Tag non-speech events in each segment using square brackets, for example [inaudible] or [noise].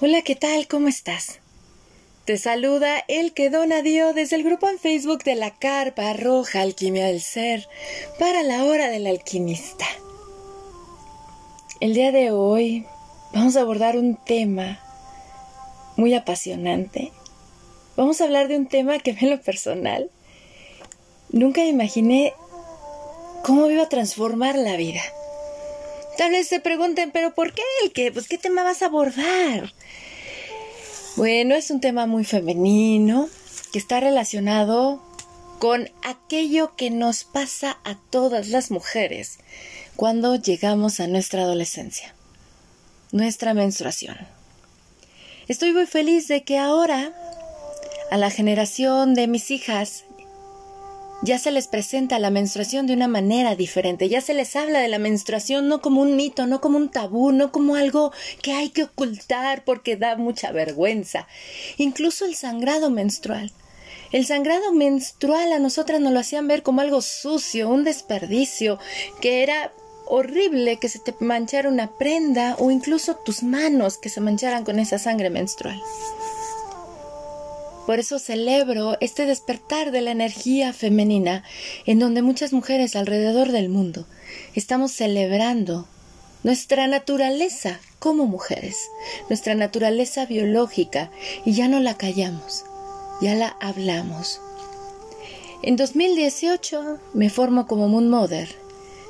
Hola, ¿qué tal? ¿Cómo estás? Te saluda el que dona Dios desde el grupo en Facebook de la Carpa Roja Alquimia del Ser para la hora del alquimista. El día de hoy vamos a abordar un tema muy apasionante. Vamos a hablar de un tema que en lo personal nunca imaginé cómo iba a transformar la vida. Tal vez se pregunten, pero ¿por qué el que? Pues ¿qué tema vas a abordar? Bueno, es un tema muy femenino que está relacionado con aquello que nos pasa a todas las mujeres cuando llegamos a nuestra adolescencia, nuestra menstruación. Estoy muy feliz de que ahora a la generación de mis hijas ya se les presenta la menstruación de una manera diferente, ya se les habla de la menstruación no como un mito, no como un tabú, no como algo que hay que ocultar porque da mucha vergüenza. Incluso el sangrado menstrual. El sangrado menstrual a nosotras nos lo hacían ver como algo sucio, un desperdicio, que era horrible que se te manchara una prenda o incluso tus manos que se mancharan con esa sangre menstrual. Por eso celebro este despertar de la energía femenina en donde muchas mujeres alrededor del mundo estamos celebrando nuestra naturaleza como mujeres, nuestra naturaleza biológica y ya no la callamos, ya la hablamos. En 2018 me formo como Moon Mother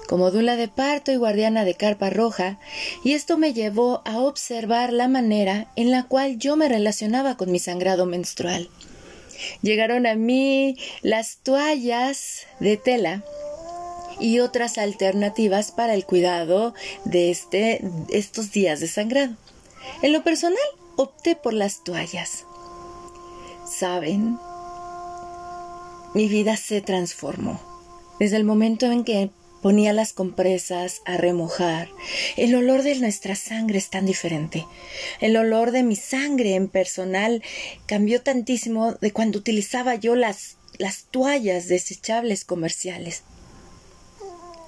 como dula de parto y guardiana de carpa roja, y esto me llevó a observar la manera en la cual yo me relacionaba con mi sangrado menstrual. Llegaron a mí las toallas de tela y otras alternativas para el cuidado de este, estos días de sangrado. En lo personal, opté por las toallas. ¿Saben? Mi vida se transformó. Desde el momento en que Ponía las compresas a remojar. El olor de nuestra sangre es tan diferente. El olor de mi sangre en personal cambió tantísimo de cuando utilizaba yo las, las toallas desechables comerciales.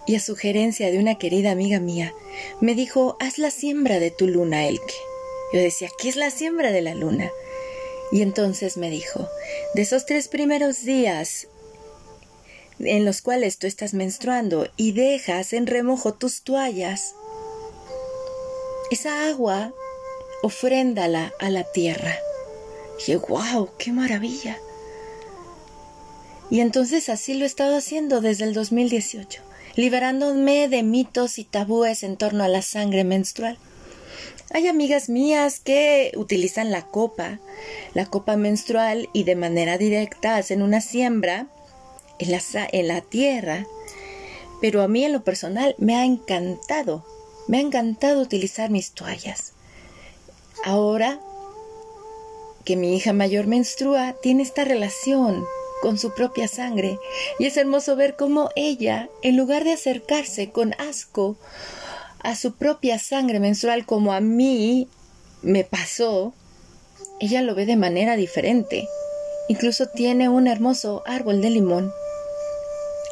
Y a sugerencia de una querida amiga mía, me dijo, haz la siembra de tu luna, Elke. Yo decía, ¿qué es la siembra de la luna? Y entonces me dijo, de esos tres primeros días en los cuales tú estás menstruando y dejas en remojo tus toallas, esa agua ofréndala a la tierra. dije, wow, qué maravilla. Y entonces así lo he estado haciendo desde el 2018, liberándome de mitos y tabúes en torno a la sangre menstrual. Hay amigas mías que utilizan la copa, la copa menstrual y de manera directa hacen una siembra en la, en la tierra, pero a mí en lo personal me ha encantado, me ha encantado utilizar mis toallas. Ahora que mi hija mayor menstrua, tiene esta relación con su propia sangre y es hermoso ver cómo ella, en lugar de acercarse con asco a su propia sangre menstrual como a mí me pasó, ella lo ve de manera diferente. Incluso tiene un hermoso árbol de limón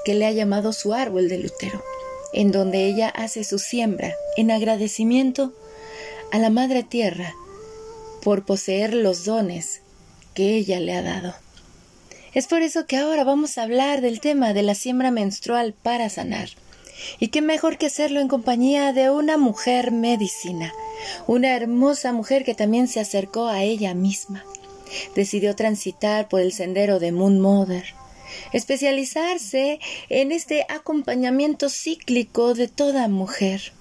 que le ha llamado su árbol de Lutero, en donde ella hace su siembra en agradecimiento a la Madre Tierra por poseer los dones que ella le ha dado. Es por eso que ahora vamos a hablar del tema de la siembra menstrual para sanar. Y qué mejor que hacerlo en compañía de una mujer medicina, una hermosa mujer que también se acercó a ella misma. Decidió transitar por el sendero de Moon Mother, especializarse en este acompañamiento cíclico de toda mujer.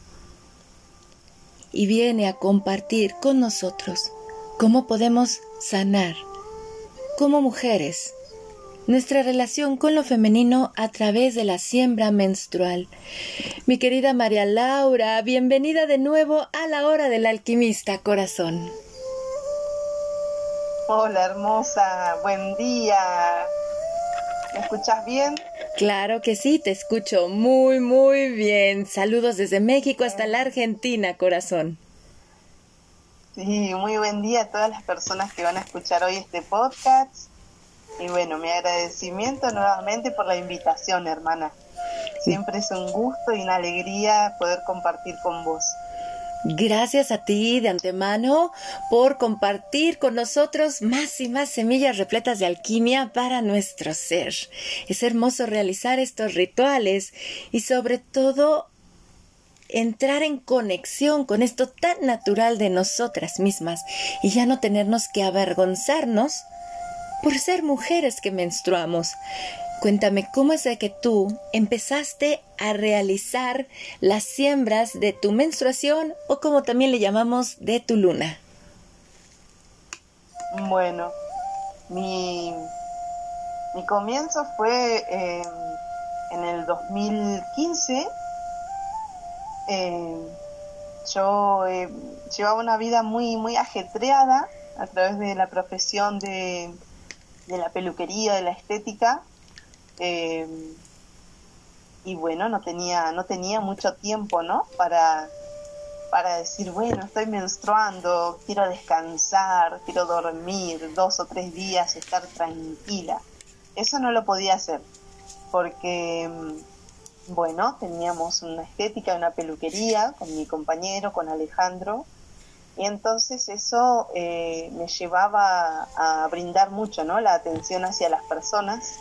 Y viene a compartir con nosotros cómo podemos sanar como mujeres nuestra relación con lo femenino a través de la siembra menstrual. Mi querida María Laura, bienvenida de nuevo a la hora del alquimista corazón. Hola hermosa, buen día. ¿Me escuchas bien? Claro que sí, te escucho muy, muy bien. Saludos desde México hasta la Argentina, corazón. Sí, muy buen día a todas las personas que van a escuchar hoy este podcast. Y bueno, mi agradecimiento nuevamente por la invitación, hermana. Siempre es un gusto y una alegría poder compartir con vos. Gracias a ti de antemano por compartir con nosotros más y más semillas repletas de alquimia para nuestro ser. Es hermoso realizar estos rituales y sobre todo entrar en conexión con esto tan natural de nosotras mismas y ya no tenernos que avergonzarnos por ser mujeres que menstruamos. Cuéntame, ¿cómo es de que tú empezaste a realizar las siembras de tu menstruación o como también le llamamos de tu luna? Bueno, mi, mi comienzo fue em, en el 2015. Em, yo em, llevaba una vida muy, muy ajetreada a través de la profesión de, de la peluquería, de la estética eh, y bueno, no tenía, no tenía mucho tiempo, ¿no? Para, para decir, bueno, estoy menstruando, quiero descansar, quiero dormir dos o tres días, estar tranquila. Eso no lo podía hacer, porque, mm, bueno, teníamos una estética, una peluquería con mi compañero, con Alejandro, y entonces eso eh, me llevaba a brindar mucho, ¿no? La atención hacia las personas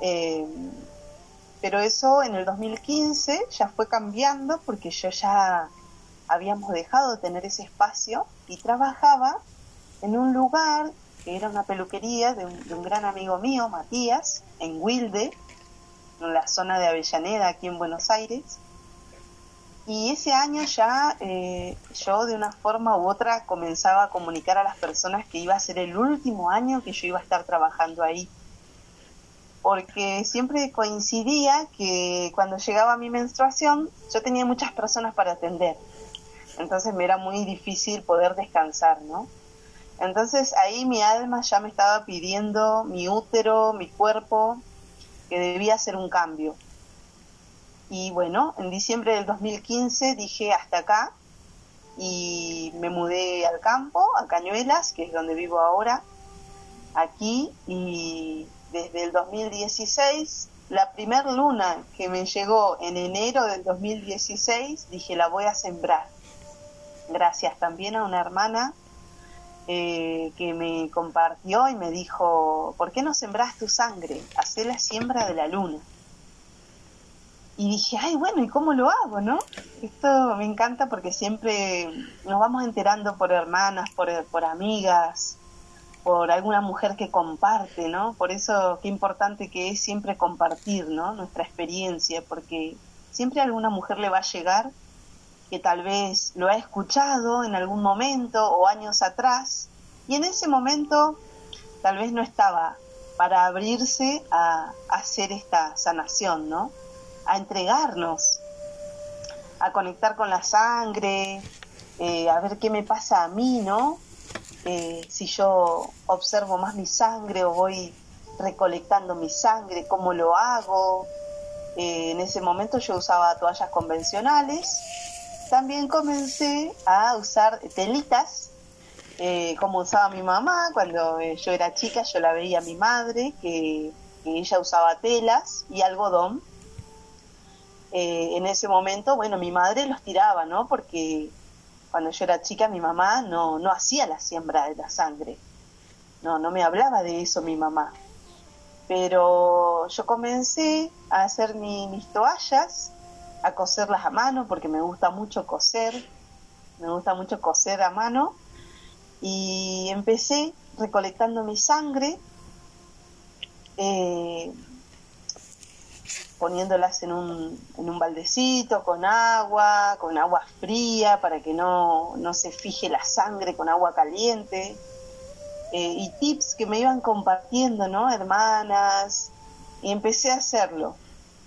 eh, pero eso en el 2015 ya fue cambiando porque yo ya habíamos dejado de tener ese espacio y trabajaba en un lugar que era una peluquería de un, gran amigo mío, Matías, en Wilde, en la zona de Avellaneda, aquí en Buenos Aires. Y ese año ya eh, yo de una forma u otra comenzaba a comunicar a las personas que iba a ser el último año que yo iba a estar trabajando ahí porque siempre coincidía que cuando llegaba mi menstruación yo tenía muchas personas para atender. Entonces me era muy difícil poder descansar, ¿no? Entonces ahí mi alma ya me estaba pidiendo, mi útero, mi cuerpo, que debía hacer un cambio. Y bueno, en diciembre del 2015 dije hasta acá y me mudé al campo, a Cañuelas, que es donde vivo ahora, aquí, y desde el 2016. La primer luna que me llegó en enero del 2016, dije, la voy a sembrar. Gracias también a una hermana eh, que me compartió y me dijo, ¿por qué no sembras tu sangre? Hacé la siembra de la luna. Y dije, ay, bueno, ¿y cómo lo hago, no? Esto me encanta porque siempre nos vamos enterando por hermanas, por, por amigas, por alguna mujer que comparte, ¿no? Por eso qué importante que es siempre compartir, ¿no? Nuestra experiencia, porque siempre a alguna mujer le va a llegar que tal vez lo ha escuchado en algún momento o años atrás y en ese momento tal vez no estaba para abrirse a, hacer esta sanación, ¿no? A entregarnos, a conectar con la sangre, eh, a ver qué me pasa a mí, ¿no? Eh, si yo observo más mi sangre o voy recolectando mi sangre, cómo lo hago. Eh, en ese momento yo usaba toallas convencionales. También comencé a usar telitas, eh, como usaba mi mamá cuando yo era chica, yo la veía a mi madre, que, que ella usaba telas y algodón. en ese momento, bueno, mi madre los tiraba, ¿no? Porque cuando yo era chica mi mamá no, no hacía la siembra de la sangre. No, no me hablaba de eso mi mamá. Pero yo comencé a hacer mis toallas, a coserlas a mano, porque me gusta mucho coser, me gusta mucho coser a mano. Y empecé recolectando mi sangre, eh, poniéndolas en un, en un baldecito con agua, con agua fría para que no, se fije la sangre con agua caliente. Eh, y tips que me iban compartiendo, ¿no? Hermanas. Y empecé a hacerlo.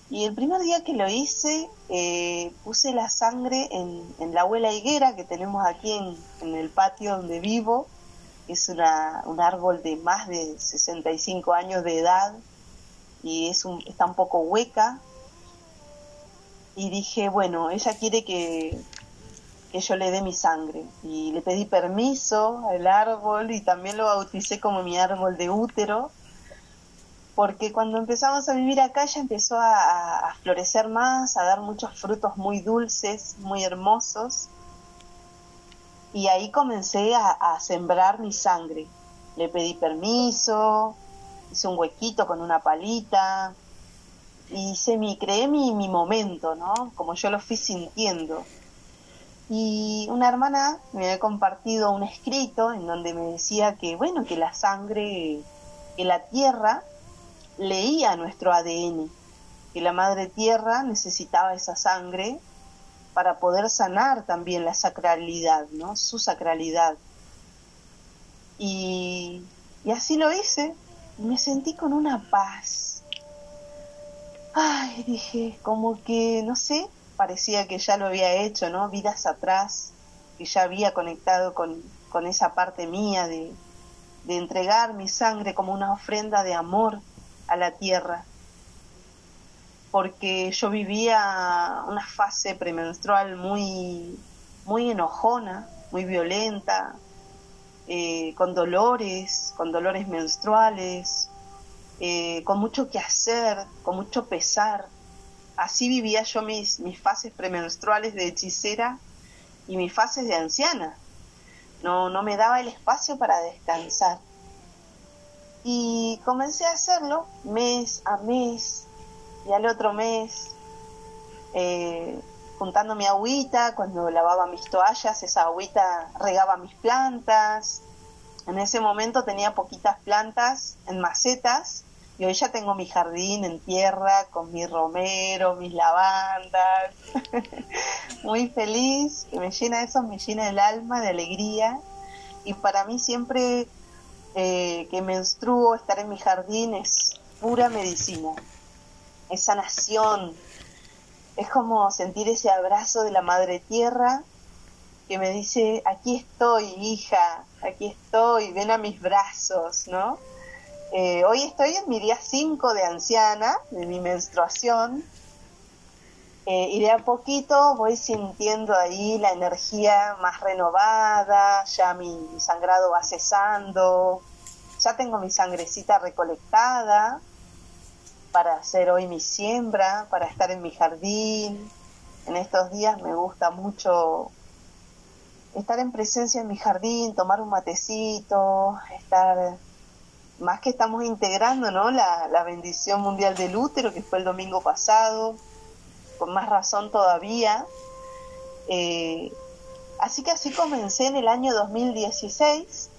Y el primer día que lo hice, eh, puse la sangre en, en, la abuela higuera que tenemos aquí en, en el patio donde vivo. Es una, un árbol de más de 65 años de edad y es un, está un poco hueca. Y dije, bueno, ella quiere que, que yo le dé mi sangre. Y le pedí permiso al árbol y también lo bauticé como mi árbol de útero. Porque cuando empezamos a vivir acá ya empezó a, florecer más, a dar muchos frutos muy dulces, muy hermosos. Y ahí comencé a, sembrar mi sangre. Le pedí permiso, hice un huequito con una palita, y hice mi, creé mi, mi momento, ¿no? Como yo lo fui sintiendo. Y una hermana me había compartido un escrito en donde me decía que, bueno, que la sangre, que la tierra leía nuestro ADN, que la madre tierra necesitaba esa sangre para poder sanar también la sacralidad, ¿no? Su sacralidad. Y, y así lo hice, me sentí con una paz. Ay, dije, como que, no sé, parecía que ya lo había hecho, ¿no? Vidas atrás, que ya había conectado con, con esa parte mía de, de entregar mi sangre como una ofrenda de amor a la tierra porque yo vivía una fase premenstrual muy, muy enojona, muy violenta, eh, con dolores, con dolores menstruales, eh, con mucho que hacer, con mucho pesar. Así vivía yo mis, mis fases premenstruales de hechicera y mis fases de anciana. No, no me daba el espacio para descansar. Y comencé a hacerlo mes a mes, y al otro mes, eh, juntando mi agüita, cuando lavaba mis toallas, esa agüita regaba mis plantas. En ese momento tenía poquitas plantas en macetas y hoy ya tengo mi jardín en tierra con mi romero, mis lavandas. [laughs] Muy feliz, que me llena eso, me llena el alma de alegría. Y para mí siempre eh, que menstruo, estar en mi jardín es pura medicina es sanación, es como sentir ese abrazo de la madre tierra que me dice, aquí estoy, hija, aquí estoy, ven a mis brazos, ¿no? Eh, hoy estoy en mi día 5 de anciana, de mi menstruación, eh, y de a poquito voy sintiendo ahí la energía más renovada, ya mi sangrado va cesando, ya tengo mi sangrecita recolectada, para hacer hoy mi siembra, para estar en mi jardín. En estos días me gusta mucho estar en presencia en mi jardín, tomar un matecito, estar, más que estamos integrando, ¿no? La, bendición mundial del útero, que fue el domingo pasado, con más razón todavía. Eh, así que así comencé en el año 2016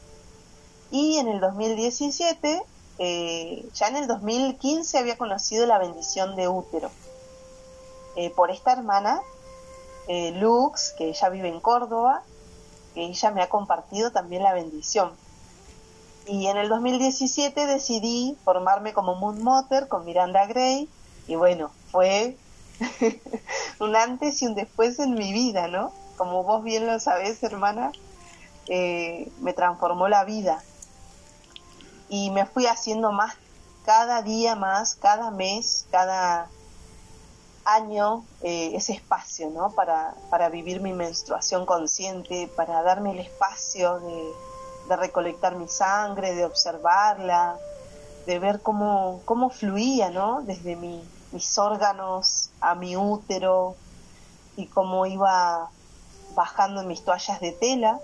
y en el 2017 eh, ya en el 2015 había conocido la bendición de útero eh, por esta hermana, eh, Lux, que ella vive en Córdoba, que ella me ha compartido también la bendición. Y en el 2017 decidí formarme como Moon Mother con Miranda Gray y bueno, fue [laughs] un antes y un después en mi vida, ¿no? Como vos bien lo sabés, hermana, me transformó la vida y me fui haciendo más cada día más, cada mes, cada año eh, ese espacio, ¿no? Para, para vivir mi menstruación consciente, para darme el espacio de, recolectar mi sangre, de observarla, de ver cómo, cómo fluía, ¿no? Desde mis órganos a mi útero y cómo iba bajando en mis toallas de tela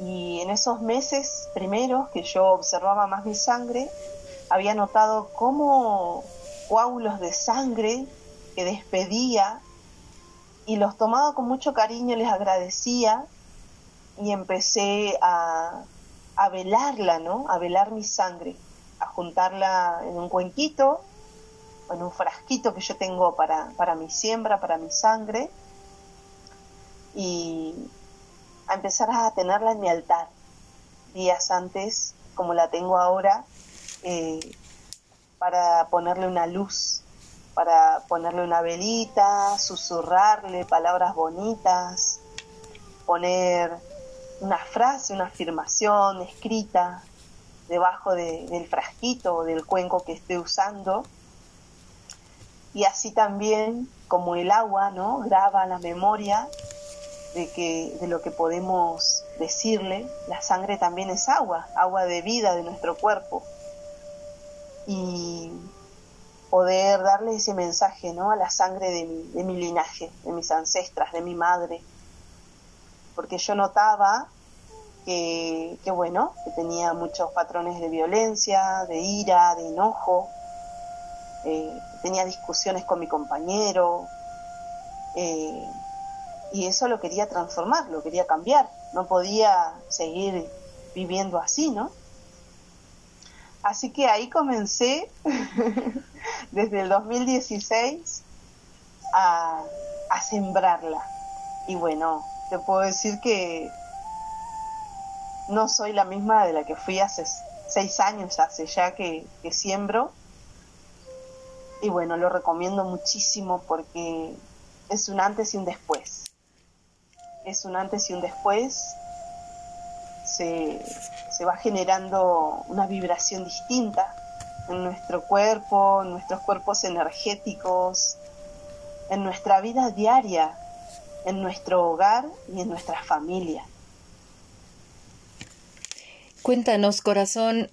y en esos meses primeros que yo observaba más mi sangre, había notado cómo coágulos de sangre que despedía y los tomaba con mucho cariño, les agradecía y empecé a, a velarla, ¿no? A velar mi sangre, a juntarla en un cuenquito, en un frasquito que yo tengo para, para mi siembra, para mi sangre. Y, a empezar a tenerla en mi altar días antes, como la tengo ahora, eh, para ponerle una luz, para ponerle una velita, susurrarle palabras bonitas, poner una frase, una afirmación escrita debajo del frasquito o del cuenco que esté usando. Y así también, como el agua, ¿no? Graba la memoria de, que, de lo que podemos decirle, la sangre también es agua, agua de vida de nuestro cuerpo. Y poder darle ese mensaje ¿no? a la sangre de mi, de mi linaje, de mis ancestras, de mi madre. porque yo notaba que, bueno, que tenía muchos patrones de violencia, de ira, de enojo, eh, tenía discusiones con mi compañero, eh, y eso lo quería transformar, lo quería cambiar, no podía seguir viviendo así, ¿no? Así que ahí comencé [laughs] desde el 2016 a, a sembrarla. Y bueno, te puedo decir que no soy la misma de la que fui hace seis años, hace ya que, siembro. Y bueno, lo recomiendo muchísimo porque es un antes y un después. Es un antes y un después. Se, se va generando una vibración distinta en nuestro cuerpo, en nuestros cuerpos energéticos, en nuestra vida diaria, en nuestro hogar y en nuestra familia. Cuéntanos, corazón,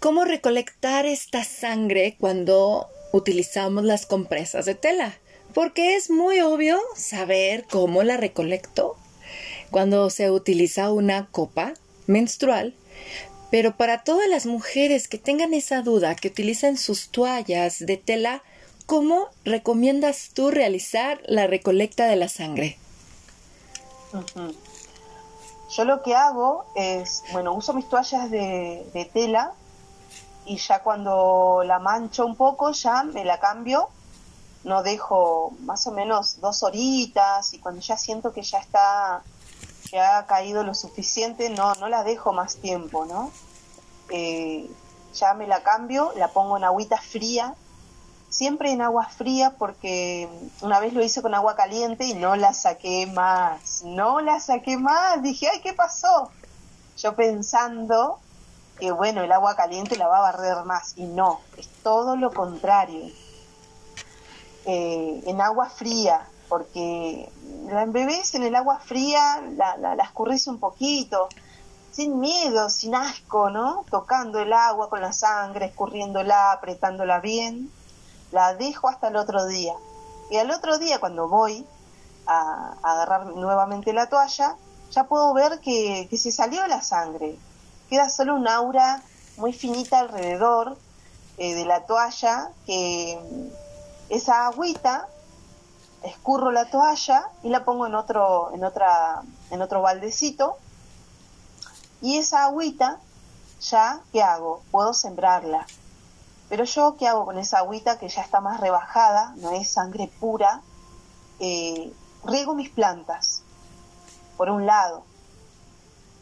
¿cómo recolectar esta sangre cuando utilizamos las compresas de tela? Porque es muy obvio saber cómo la recolecto cuando se utiliza una copa menstrual, pero para todas las mujeres que tengan esa duda, que utilizan sus toallas de tela, ¿cómo recomiendas tú realizar la recolecta de la sangre? Yo lo que hago es, bueno, uso mis toallas de, tela y ya cuando la mancho un poco ya me la cambio, no dejo más o menos dos horitas y cuando ya siento que ya está, que ha caído lo suficiente, no, no la dejo más tiempo, ¿no? Eh, ya me la cambio, la pongo en agüita fría siempre en agua fría porque una vez lo hice con agua caliente y no la saqué más, no la saqué más, dije, ay, ¿qué pasó? Yo pensando que bueno, el agua caliente la va a barrer más y no, es todo lo contrario. Eh, en agua fría, porque la embebés en el agua fría, la, la, la escurrís un poquito, sin miedo, sin asco, ¿no? Tocando el agua con la sangre, escurriéndola, apretándola bien la dejo hasta el otro día. Y al otro día, cuando voy a, agarrar nuevamente la toalla, ya puedo ver que, se salió la sangre. Queda solo un aura muy finita alrededor eh, de la toalla, que esa agüita, escurro la toalla y la pongo en otro, en otra, en otro baldecito. Y esa agüita, ya, ¿qué hago? Puedo sembrarla. Pero yo, ¿qué hago con esa agüita que ya está más rebajada, no es sangre pura? Eh, riego mis plantas, por un lado.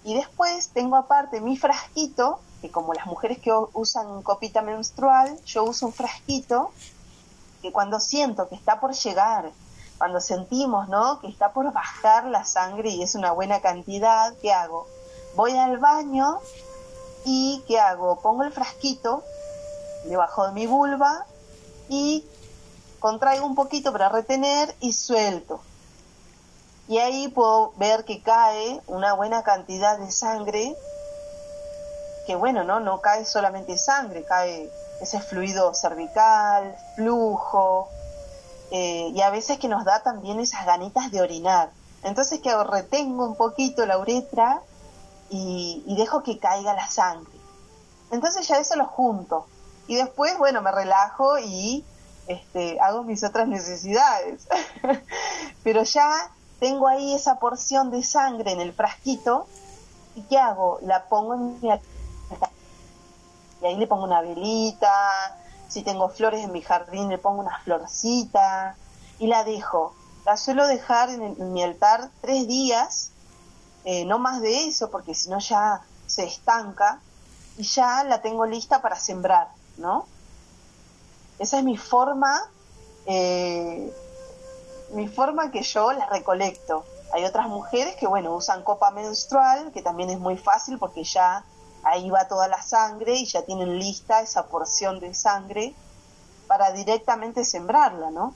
Y después tengo aparte mi frasquito, que como las mujeres que usan copita menstrual, yo uso un frasquito cuando siento que está por llegar, cuando sentimos, ¿no? Que está por bajar la sangre y es una buena cantidad, ¿qué hago? Voy al baño y ¿qué hago? Pongo el frasquito debajo de mi vulva y contraigo un poquito para retener y suelto. Y ahí puedo ver que cae una buena cantidad de sangre, que bueno, no, no cae solamente sangre, cae ese fluido cervical, flujo, eh, y a veces que nos da también esas ganitas de orinar. Entonces, que Retengo un poquito la uretra y, dejo que caiga la sangre. Entonces ya eso lo junto y después, bueno, me relajo y este, hago mis otras necesidades. [laughs] Pero ya tengo ahí esa porción de sangre en el frasquito y ¿qué hago? La pongo en mi y ahí le pongo una velita, si tengo flores en mi jardín le pongo una florcita y la dejo. La suelo dejar en, mi altar tres días, eh, no más de eso porque si no ya se estanca y ya la tengo lista para sembrar. ¿no? Esa es mi forma, eh, mi forma que yo la recolecto. Hay otras mujeres que, bueno, usan copa menstrual, que también es muy fácil porque ya ahí va toda la sangre y ya tienen lista esa porción de sangre para directamente sembrarla, ¿no?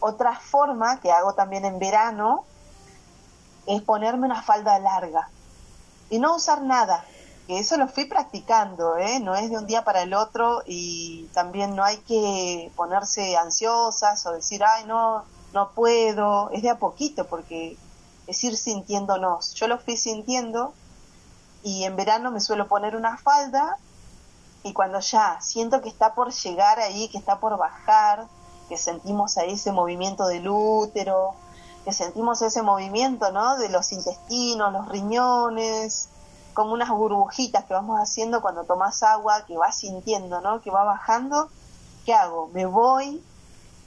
Otra forma que hago también en verano es ponerme una falda larga y no usar nada, que eso lo fui practicando, ¿eh? no es de un día para el otro y también no hay que ponerse ansiosas o decir, ay, no, no puedo, es de a poquito porque es ir sintiéndonos. Yo lo fui sintiendo y en verano me suelo poner una falda y cuando ya siento que está por llegar ahí, que está por bajar, que sentimos ahí ese movimiento del útero, que sentimos ese movimiento, ¿no? De los intestinos, los riñones, como unas burbujitas que vamos haciendo cuando tomas agua, que vas sintiendo, ¿no? Que va bajando. ¿Qué hago? Me voy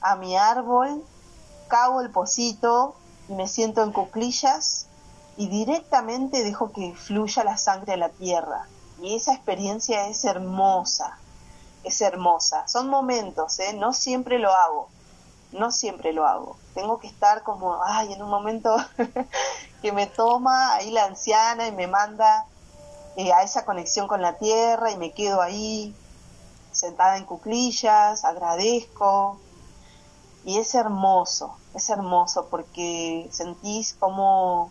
a mi árbol, cago el pocito y me siento en cuclillas y directamente dejo que fluya la sangre a la tierra. Y esa experiencia es hermosa, es hermosa. Son momentos, ¿eh? No siempre lo hago, no siempre lo hago. Tengo que estar como, ay, en un momento [laughs] que me toma ahí la anciana y me manda eh, a esa conexión con la tierra y me quedo ahí sentada en cuclillas, agradezco. Y es hermoso, es hermoso porque sentís como,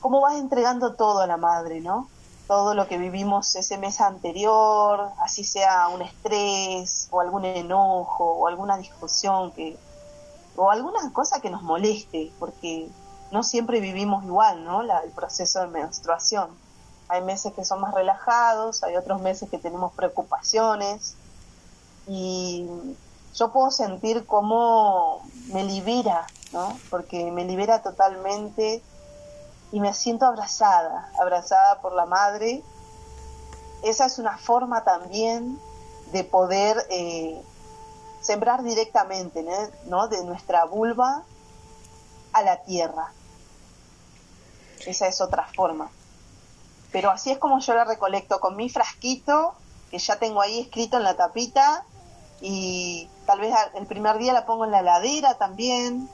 como vas entregando todo a la madre, ¿no? Todo lo que vivimos ese mes anterior, así sea un estrés o algún enojo o alguna discusión que, o alguna cosa que nos moleste, porque no siempre vivimos igual, ¿no? el proceso de menstruación hay meses que son más relajados, hay otros meses que tenemos preocupaciones y yo puedo sentir cómo me libera, ¿no? Porque me libera totalmente y me siento abrazada, abrazada por la madre. Esa es una forma también de poder eh, sembrar directamente, ¿no? De nuestra vulva a la tierra. Esa es otra forma. Pero así es como yo la recolecto, con mi frasquito, que ya tengo ahí escrito en la tapita, y tal vez el primer día la pongo en la heladera también.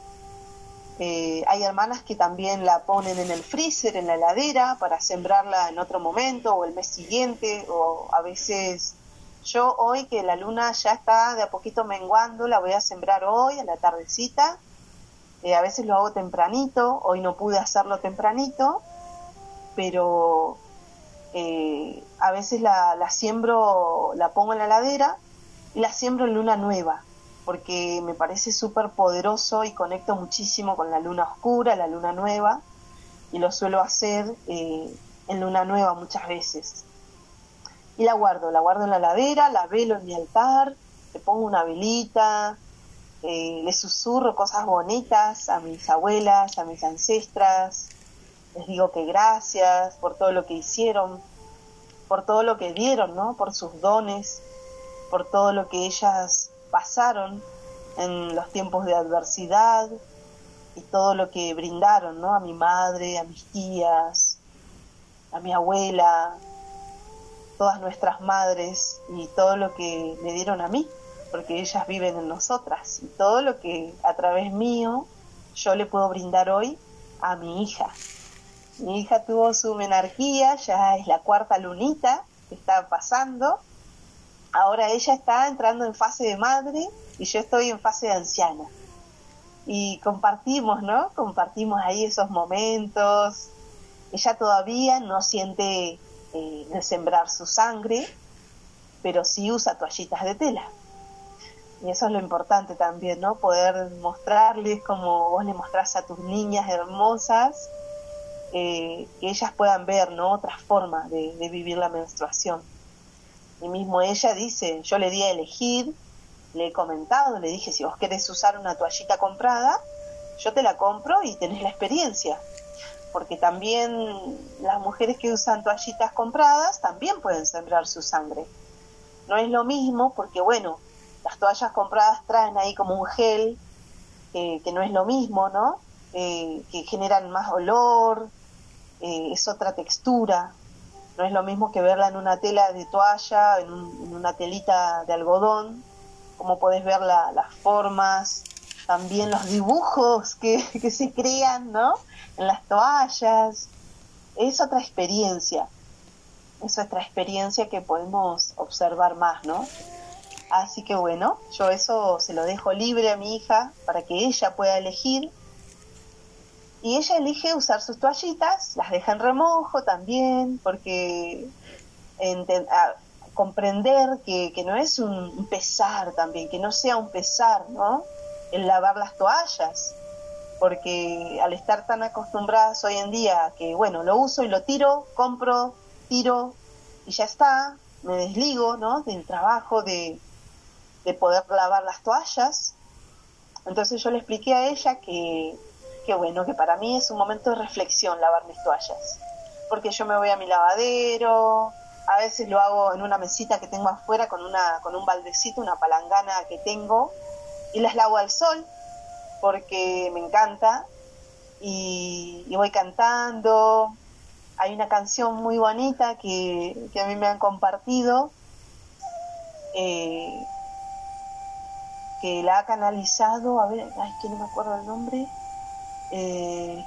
Eh, hay hermanas que también la ponen en el freezer, en la heladera, para sembrarla en otro momento o el mes siguiente, o a veces yo hoy que la luna ya está de a poquito menguando, la voy a sembrar hoy, a la tardecita. Eh, a veces lo hago tempranito, hoy no pude hacerlo tempranito, pero eh, a veces la, la, siembro, la pongo en la ladera y la siembro en luna nueva, porque me parece súper poderoso y conecto muchísimo con la luna oscura, la luna nueva, y lo suelo hacer eh, en luna nueva muchas veces. Y la guardo, la guardo en la ladera, la velo en mi altar, le pongo una velita, eh, le susurro cosas bonitas a mis abuelas, a mis ancestras, les digo que gracias por todo lo que hicieron, por todo lo que dieron, ¿no? Por sus dones, por todo lo que ellas pasaron en los tiempos de adversidad y todo lo que brindaron, ¿no? A mi madre, a mis tías, a mi abuela, todas nuestras madres y todo lo que me dieron a mí, porque ellas viven en nosotras y todo lo que a través mío yo le puedo brindar hoy a mi hija. Mi hija tuvo su menarquía, ya es la cuarta lunita que está pasando. Ahora ella está entrando en fase de madre y yo estoy en fase de anciana. Y compartimos, ¿no? Compartimos ahí esos momentos. Ella todavía no siente eh, sembrar su sangre, pero sí usa toallitas de tela. Y eso es lo importante también, ¿no? Poder mostrarles como vos le mostrás a tus niñas hermosas que ellas puedan ver ¿no? otras formas de, vivir la menstruación. Y mismo ella dice, yo le di a elegir, le he comentado, le dije, si vos querés usar una toallita comprada, yo te la compro y tenés la experiencia. Porque también las mujeres que usan toallitas compradas también pueden sembrar su sangre. No es lo mismo porque, bueno, las toallas compradas traen ahí como un gel que no es lo mismo, ¿no? Eh, que generan más olor, eh, es otra textura. No es lo mismo que verla en una tela de toalla, en, una telita de algodón, como puedes ver las formas, también los dibujos que, [laughs] que se crean, ¿no? En las toallas. Es otra experiencia. Es otra experiencia que podemos observar más, ¿no? Así que bueno, yo eso se lo dejo libre a mi hija para que ella pueda elegir y ella elige usar sus toallitas, las deja en remojo también, porque comprender que, no es un pesar también, que no sea un pesar, ¿no? El lavar las toallas. porque al estar tan acostumbradas hoy en día que, bueno, lo uso y lo tiro, compro, tiro y ya está, me desligo, ¿no? Del trabajo de, de poder lavar las toallas. Entonces yo le expliqué a ella que, que, bueno, que para mí es un momento de reflexión lavar mis toallas, porque yo me voy a mi lavadero, a veces lo hago en una mesita que tengo afuera con, una, con un baldecito, una palangana que tengo, y las lavo al sol, porque me encanta, y, voy cantando. Hay una canción muy bonita que, a mí me han compartido, eh, que la ha canalizado, a ver, ay, que no me acuerdo el nombre. Eh,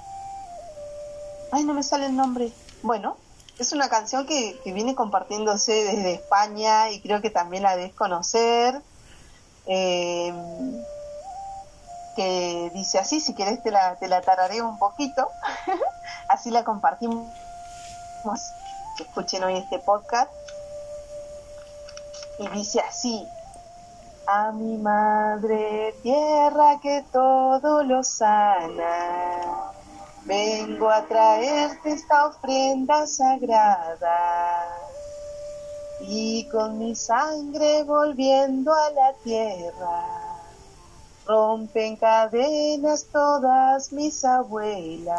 ay, no me sale el nombre. Bueno, es una canción que, viene compartiéndose desde España y creo que también la debes conocer. Eh, que dice así, si querés te la, te la tararé un poquito, [laughs] así la compartimos, escuchen hoy este podcast. Y dice así, a mi madre tierra que todo lo sana. Vengo a traerte esta ofrenda sagrada. Y con mi sangre volviendo a la tierra. Rompen cadenas todas mis abuelas,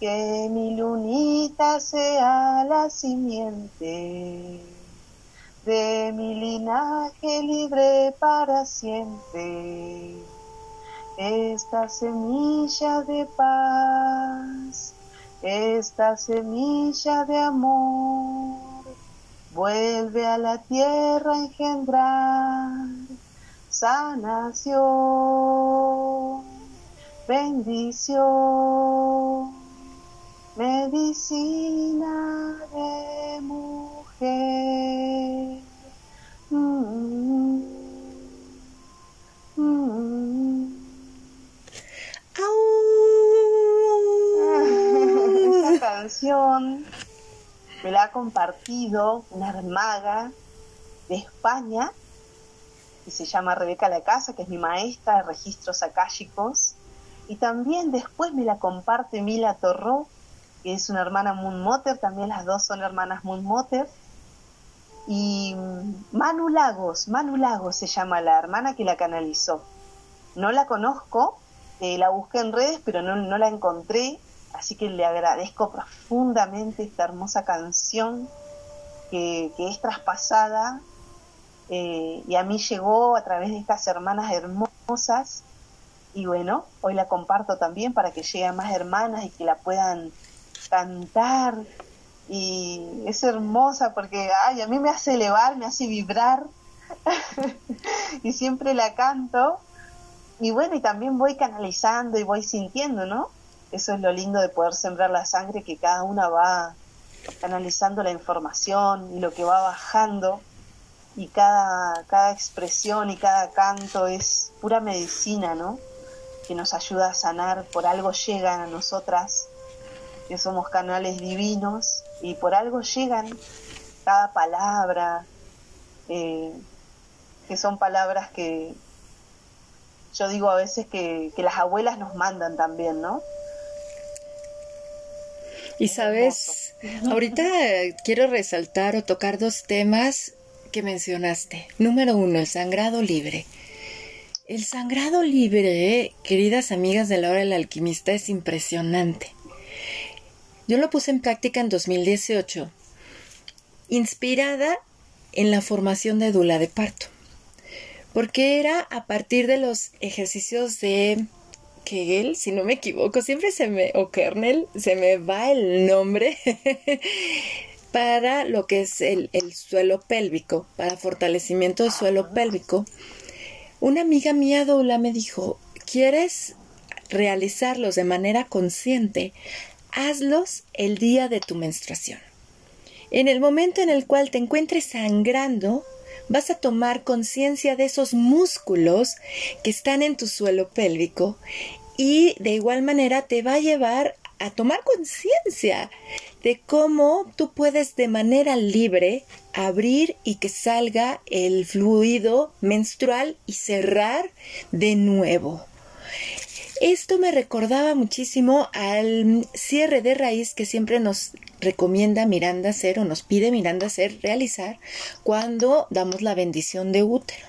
que mi lunita sea la simiente de mi linaje libre para siempre. Esta semilla de paz, esta semilla de amor, vuelve a la tierra a engendrar sanación, bendición, medicina me la ha compartido una hermaga de España que se llama Rebeca La Casa, que es mi maestra de registros akáshicos. Y también después me la comparte Mila Torró, que es una hermana Moon Motter, también las dos son hermanas Moon Motter. Y Manu Lagos, Manu Lagos se llama la hermana que la canalizó. No la conozco, eh, la busqué en redes, pero no, no la encontré, así que le agradezco profundamente esta hermosa canción que, es traspasada eh, y a mí llegó a través de estas hermanas hermosas. Y bueno, hoy la comparto también para que lleguen más hermanas y que la puedan cantar. Y es hermosa porque ay, a mí me hace elevar, me hace vibrar. [laughs] Y siempre la canto. Y bueno, y también voy canalizando y voy sintiendo, ¿no? Eso es lo lindo de poder sembrar la sangre, que cada una va canalizando la información y lo que va bajando y cada, cada expresión y cada canto es pura medicina, ¿no? Que nos ayuda a sanar, por algo llegan a nosotras, que somos canales divinos y por algo llegan cada palabra, eh, que son palabras que, yo digo a veces que, las abuelas nos mandan también, ¿no? Y sabes, ahorita quiero resaltar o tocar dos temas que mencionaste. Número uno, el sangrado libre. El sangrado libre, queridas amigas de la hora del alquimista, es impresionante. Yo lo puse en práctica en 2018, inspirada en la formación de Dula de Parto porque era a partir de los ejercicios de Kegel, si no me equivoco, siempre se me, o Kernel, se me va el nombre, [laughs] para lo que es el, el suelo pélvico, para fortalecimiento del suelo pélvico. Una amiga mía, Doula, me dijo, ¿quieres realizarlos de manera consciente? Hazlos el día de tu menstruación. En el momento en el cual te encuentres sangrando, vas a tomar conciencia de esos músculos que están en tu suelo pélvico y de igual manera te va a llevar a tomar conciencia de cómo tú puedes de manera libre abrir y que salga el fluido menstrual y cerrar de nuevo. Esto me recordaba muchísimo al cierre de raíz que siempre nos recomienda Miranda hacer o nos pide Miranda hacer realizar cuando damos la bendición de útero.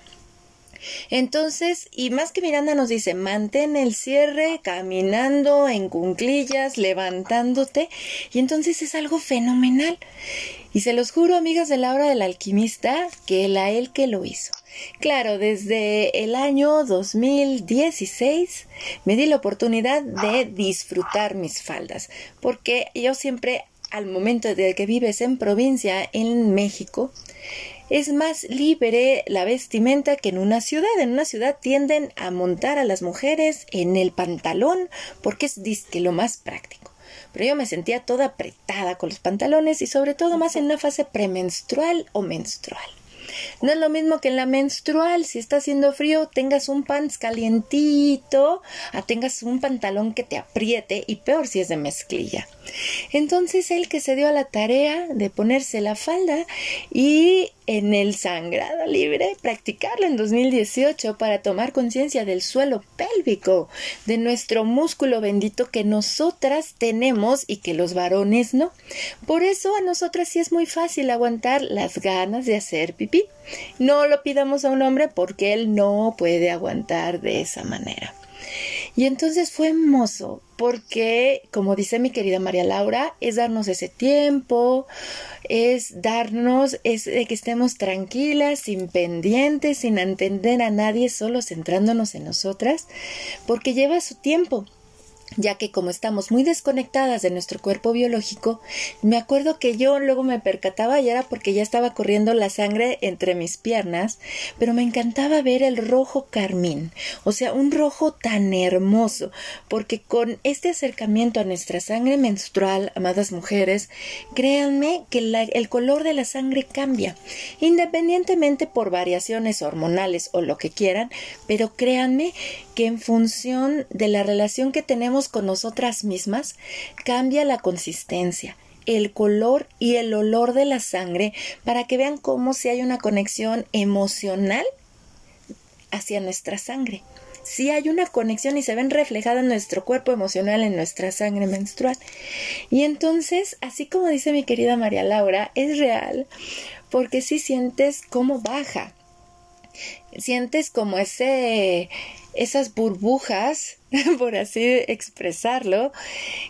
Entonces, y más que Miranda nos dice, mantén el cierre caminando en cunclillas, levantándote, y entonces es algo fenomenal. Y se los juro, amigas de la hora del alquimista, que la él que lo hizo. Claro, desde el año 2016 me di la oportunidad de disfrutar mis faldas, porque yo siempre al momento de que vives en provincia en México, es más libre la vestimenta que en una ciudad. En una ciudad tienden a montar a las mujeres en el pantalón porque es lo más práctico. Pero yo me sentía toda apretada con los pantalones y sobre todo más en una fase premenstrual o menstrual. No es lo mismo que en la menstrual, si está haciendo frío, tengas un pants calientito, a tengas un pantalón que te apriete y peor si es de mezclilla. Entonces él que se dio a la tarea de ponerse la falda y en el sangrado libre practicarlo en 2018 para tomar conciencia del suelo pélvico, de nuestro músculo bendito que nosotras tenemos y que los varones no. Por eso a nosotras sí es muy fácil aguantar las ganas de hacer pipí. No lo pidamos a un hombre porque él no puede aguantar de esa manera. Y entonces fue hermoso porque, como dice mi querida María Laura, es darnos ese tiempo, es darnos, es de que estemos tranquilas, sin pendientes, sin entender a nadie, solo centrándonos en nosotras, porque lleva su tiempo ya que como estamos muy desconectadas de nuestro cuerpo biológico, me acuerdo que yo luego me percataba y era porque ya estaba corriendo la sangre entre mis piernas, pero me encantaba ver el rojo carmín, o sea, un rojo tan hermoso, porque con este acercamiento a nuestra sangre menstrual, amadas mujeres, créanme que el color de la sangre cambia, independientemente por variaciones hormonales o lo que quieran, pero créanme que en función de la relación que tenemos con nosotras mismas, cambia la consistencia, el color y el olor de la sangre para que vean cómo si hay una conexión emocional hacia nuestra sangre. Si hay una conexión y se ven reflejada en nuestro cuerpo emocional, en nuestra sangre menstrual. Y entonces, así como dice mi querida María Laura, es real porque si sientes cómo baja. Sientes como ese esas burbujas, [laughs] por así expresarlo,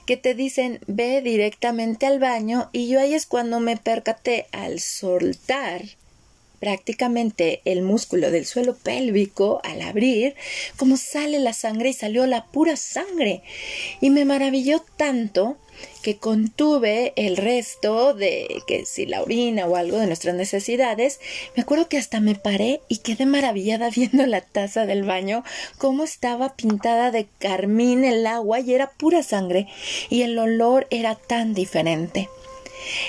que te dicen ve directamente al baño y yo ahí es cuando me percaté al soltar prácticamente el músculo del suelo pélvico al abrir, como sale la sangre y salió la pura sangre. Y me maravilló tanto que contuve el resto de que si la orina o algo de nuestras necesidades, me acuerdo que hasta me paré y quedé maravillada [laughs] viendo la taza del baño, cómo estaba pintada de carmín el agua y era pura sangre y el olor era tan diferente.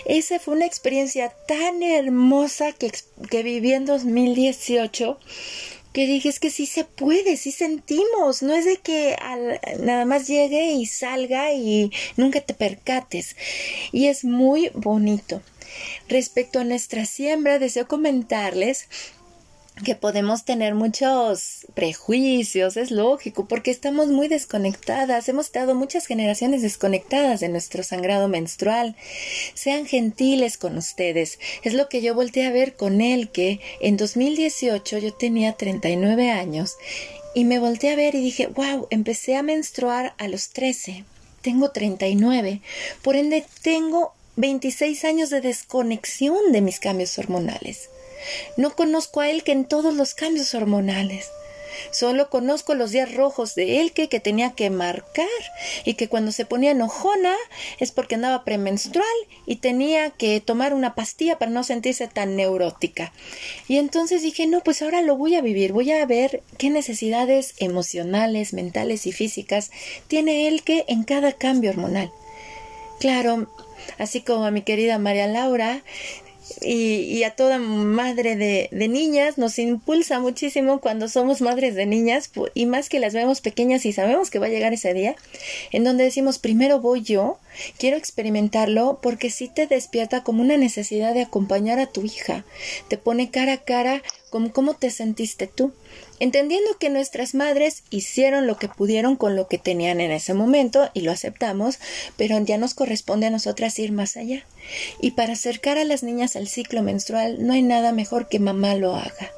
Esa fue una experiencia tan hermosa que, que viví en 2018 que dije es que sí se puede, sí sentimos, no es de que nada más llegue y salga y nunca te percates. Y es muy bonito. Respecto a nuestra siembra, deseo comentarles que podemos tener muchos prejuicios, es lógico, porque estamos muy desconectadas, hemos estado muchas generaciones desconectadas de nuestro sangrado menstrual. Sean gentiles con ustedes. Es lo que yo volteé a ver con él, que en 2018 yo tenía 39 años y me volteé a ver y dije, wow, empecé a menstruar a los 13, tengo 39, por ende tengo 26 años de desconexión de mis cambios hormonales. No conozco a que en todos los cambios hormonales. Solo conozco los días rojos de Elke que tenía que marcar y que cuando se ponía enojona es porque andaba premenstrual y tenía que tomar una pastilla para no sentirse tan neurótica. Y entonces dije, no, pues ahora lo voy a vivir, voy a ver qué necesidades emocionales, mentales y físicas tiene Elke en cada cambio hormonal. Claro, así como a mi querida María Laura, y, a toda madre de, de, niñas nos impulsa muchísimo cuando somos madres de niñas y más que las vemos pequeñas y sabemos que va a llegar ese día en donde decimos primero voy yo, quiero experimentarlo porque sí te despierta como una necesidad de acompañar a tu hija, te pone cara a cara cómo te sentiste tú, entendiendo que nuestras madres hicieron lo que pudieron con lo que tenían en ese momento y lo aceptamos, pero ya nos corresponde a nosotras ir más allá. Y para acercar a las niñas al ciclo menstrual no hay nada mejor que mamá lo haga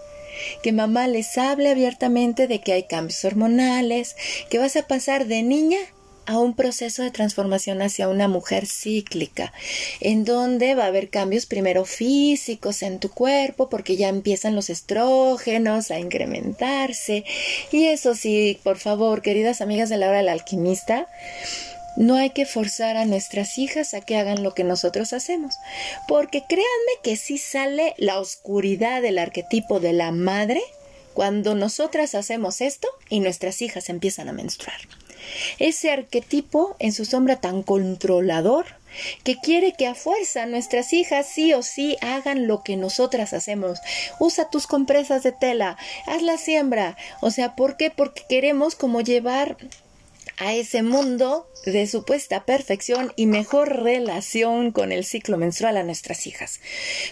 que mamá les hable abiertamente de que hay cambios hormonales, que vas a pasar de niña a un proceso de transformación hacia una mujer cíclica, en donde va a haber cambios primero físicos en tu cuerpo, porque ya empiezan los estrógenos a incrementarse. Y eso sí, por favor, queridas amigas de la hora del alquimista, no hay que forzar a nuestras hijas a que hagan lo que nosotros hacemos, porque créanme que sí sale la oscuridad del arquetipo de la madre cuando nosotras hacemos esto y nuestras hijas empiezan a menstruar. Ese arquetipo en su sombra tan controlador que quiere que a fuerza nuestras hijas sí o sí hagan lo que nosotras hacemos. Usa tus compresas de tela, haz la siembra. O sea, ¿por qué? Porque queremos como llevar a ese mundo de supuesta perfección y mejor relación con el ciclo menstrual a nuestras hijas.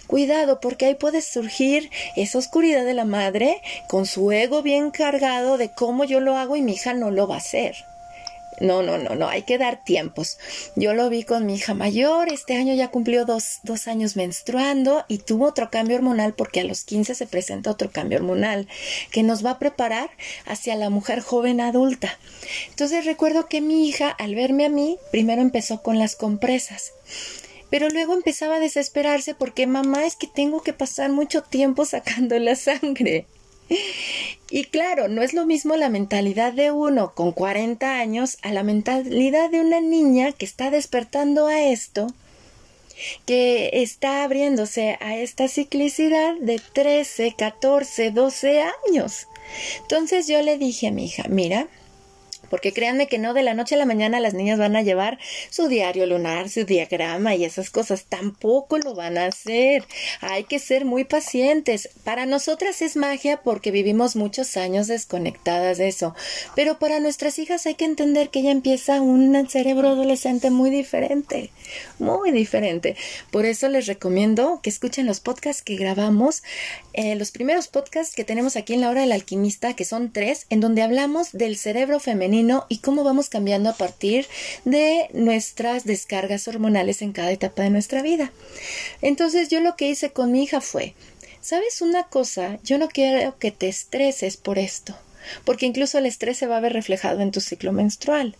Cuidado porque ahí puede surgir esa oscuridad de la madre con su ego bien cargado de cómo yo lo hago y mi hija no lo va a hacer. No, no, no, no, hay que dar tiempos. Yo lo vi con mi hija mayor, este año ya cumplió dos, dos, años menstruando y tuvo otro cambio hormonal porque a los 15 se presenta otro cambio hormonal que nos va a preparar hacia la mujer joven adulta. Entonces recuerdo que mi hija, al verme a mí, primero empezó con las compresas pero luego empezaba a desesperarse porque mamá es que tengo que pasar mucho tiempo sacando la sangre. [laughs] Y claro, no es lo mismo la mentalidad de uno con 40 años a la mentalidad de una niña que está despertando a esto, que está abriéndose a esta ciclicidad de 13, 14, 12 años. Entonces yo le dije a mi hija, mira, porque créanme que no de la noche a la mañana las niñas van a llevar su diario lunar, su diagrama y esas cosas. Tampoco lo van a hacer. Hay que ser muy pacientes. Para nosotras es magia porque vivimos muchos años desconectadas de eso. Pero para nuestras hijas hay que entender que ya empieza un cerebro adolescente muy diferente. Muy diferente. Por eso les recomiendo que escuchen los podcasts que grabamos. Eh, los primeros podcasts que tenemos aquí en la hora del alquimista, que son tres, en donde hablamos del cerebro femenino y cómo vamos cambiando a partir de nuestras descargas hormonales en cada etapa de nuestra vida. Entonces yo lo que hice con mi hija fue, ¿sabes una cosa? Yo no quiero que te estreses por esto porque incluso el estrés se va a ver reflejado en tu ciclo menstrual.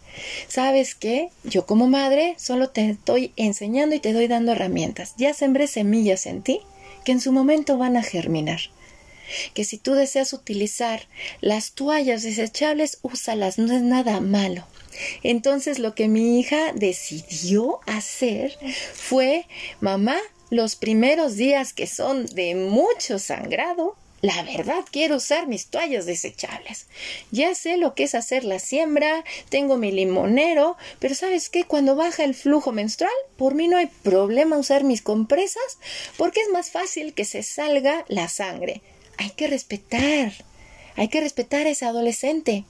¿Sabes qué? Yo como madre solo te estoy enseñando y te doy dando herramientas. Ya sembré semillas en ti que en su momento van a germinar que si tú deseas utilizar las toallas desechables, úsalas, no es nada malo. Entonces lo que mi hija decidió hacer fue, mamá, los primeros días que son de mucho sangrado, la verdad quiero usar mis toallas desechables. Ya sé lo que es hacer la siembra, tengo mi limonero, pero ¿sabes qué? Cuando baja el flujo menstrual, por mí no hay problema usar mis compresas porque es más fácil que se salga la sangre hay que respetar, hay que respetar a ese adolescente.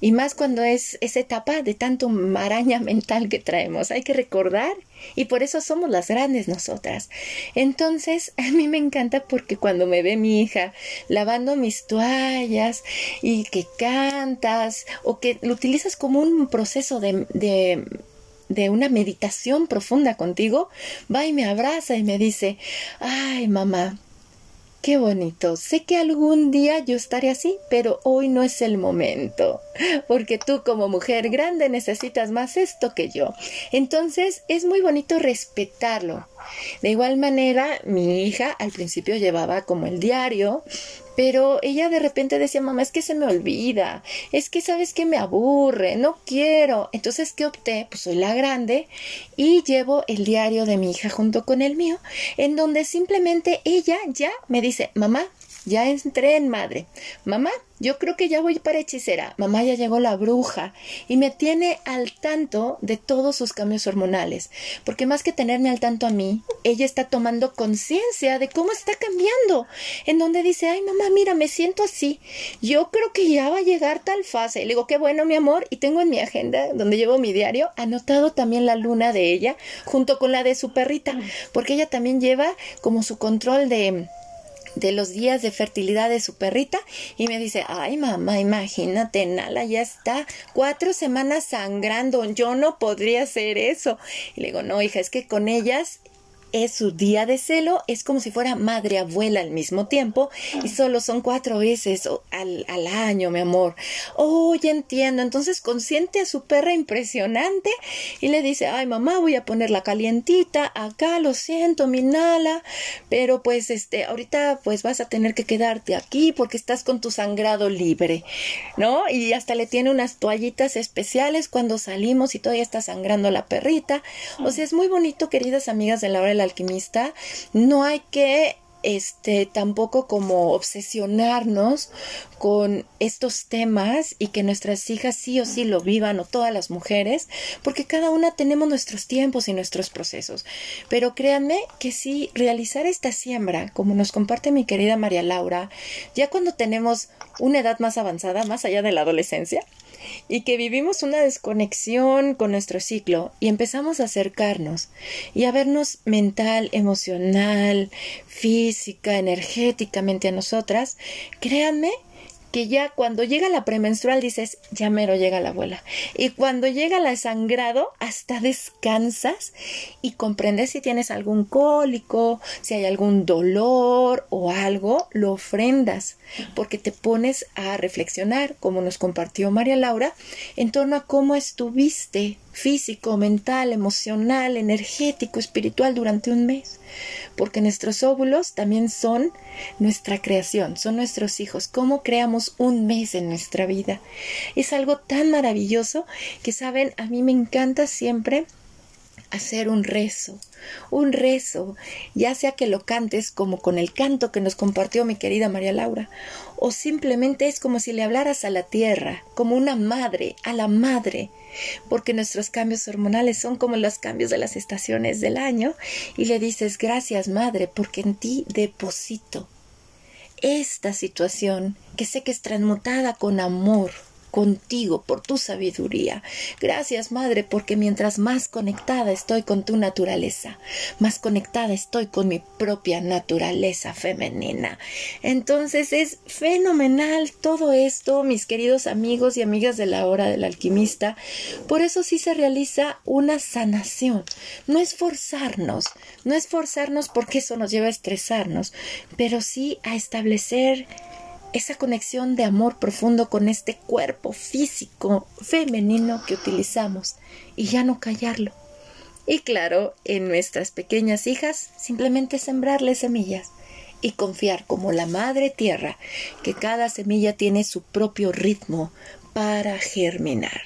Y más cuando es esa etapa de tanto maraña mental que traemos. Hay que recordar y por eso somos las grandes nosotras. Entonces, a mí me encanta porque cuando me ve mi hija lavando mis toallas y que cantas o que lo utilizas como un proceso de, de, de una meditación profunda contigo, va y me abraza y me dice, ay mamá, Qué bonito. Sé que algún día yo estaré así, pero hoy no es el momento, porque tú como mujer grande necesitas más esto que yo. Entonces es muy bonito respetarlo. De igual manera, mi hija al principio llevaba como el diario pero ella de repente decía, mamá, es que se me olvida, es que sabes que me aburre, no quiero. Entonces, ¿qué opté? Pues soy la grande y llevo el diario de mi hija junto con el mío, en donde simplemente ella ya me dice, mamá, ya entré en madre. Mamá, yo creo que ya voy para hechicera. Mamá, ya llegó la bruja y me tiene al tanto de todos sus cambios hormonales. Porque más que tenerme al tanto a mí, ella está tomando conciencia de cómo está cambiando. En donde dice, ay mamá, mira, me siento así. Yo creo que ya va a llegar tal fase. Y le digo, qué bueno, mi amor. Y tengo en mi agenda, donde llevo mi diario, anotado también la luna de ella, junto con la de su perrita. Porque ella también lleva como su control de de los días de fertilidad de su perrita y me dice, ay mamá, imagínate, Nala ya está cuatro semanas sangrando, yo no podría hacer eso. Y le digo, no, hija, es que con ellas es su día de celo, es como si fuera madre abuela al mismo tiempo y solo son cuatro veces al, al año, mi amor. Oh, ya entiendo. Entonces consiente a su perra impresionante y le dice, ay mamá, voy a ponerla calientita acá, lo siento, mi Nala, pero pues este, ahorita pues vas a tener que quedarte aquí porque estás con tu sangrado libre, ¿no? Y hasta le tiene unas toallitas especiales cuando salimos y todavía está sangrando la perrita. O sea, es muy bonito, queridas amigas de la hora de la alquimista, no hay que este tampoco como obsesionarnos con estos temas y que nuestras hijas sí o sí lo vivan o todas las mujeres, porque cada una tenemos nuestros tiempos y nuestros procesos. Pero créanme que si realizar esta siembra, como nos comparte mi querida María Laura, ya cuando tenemos una edad más avanzada, más allá de la adolescencia, y que vivimos una desconexión con nuestro ciclo y empezamos a acercarnos y a vernos mental, emocional, física, energéticamente a nosotras, créanme que ya cuando llega la premenstrual dices, ya mero llega la abuela. Y cuando llega la sangrado, hasta descansas y comprendes si tienes algún cólico, si hay algún dolor o algo, lo ofrendas, porque te pones a reflexionar, como nos compartió María Laura, en torno a cómo estuviste físico, mental, emocional, energético, espiritual durante un mes. Porque nuestros óvulos también son nuestra creación, son nuestros hijos. ¿Cómo creamos un mes en nuestra vida? Es algo tan maravilloso que, saben, a mí me encanta siempre hacer un rezo, un rezo, ya sea que lo cantes como con el canto que nos compartió mi querida María Laura, o simplemente es como si le hablaras a la tierra, como una madre, a la madre, porque nuestros cambios hormonales son como los cambios de las estaciones del año, y le dices gracias madre, porque en ti deposito esta situación que sé que es transmutada con amor, contigo por tu sabiduría. Gracias, Madre, porque mientras más conectada estoy con tu naturaleza, más conectada estoy con mi propia naturaleza femenina. Entonces es fenomenal todo esto, mis queridos amigos y amigas de la hora del alquimista. Por eso sí se realiza una sanación. No es forzarnos, no es forzarnos porque eso nos lleva a estresarnos, pero sí a establecer esa conexión de amor profundo con este cuerpo físico femenino que utilizamos y ya no callarlo. Y claro, en nuestras pequeñas hijas, simplemente sembrarles semillas y confiar como la madre tierra que cada semilla tiene su propio ritmo para germinar.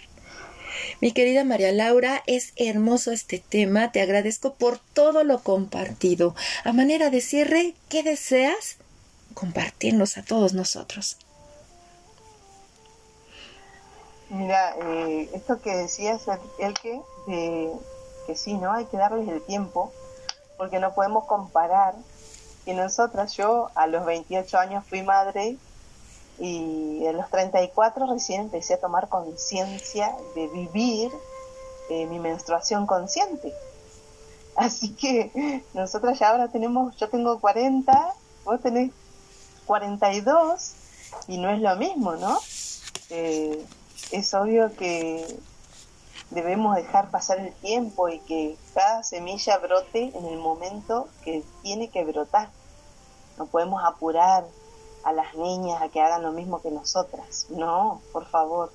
Mi querida María Laura, es hermoso este tema, te agradezco por todo lo compartido. A manera de cierre, ¿qué deseas compartirnos a todos nosotros. Mira, eh, esto que decías, el que, que sí, ¿no? Hay que darles el tiempo, porque no podemos comparar que nosotras, yo a los 28 años fui madre y a los 34 recién empecé a tomar conciencia de vivir eh, mi menstruación consciente. Así que nosotras ya ahora tenemos, yo tengo 40, vos tenés 42 y no es lo mismo, ¿no? Eh, es obvio que debemos dejar pasar el tiempo y que cada semilla brote en el momento que tiene que brotar. No podemos apurar a las niñas a que hagan lo mismo que nosotras. No, por favor.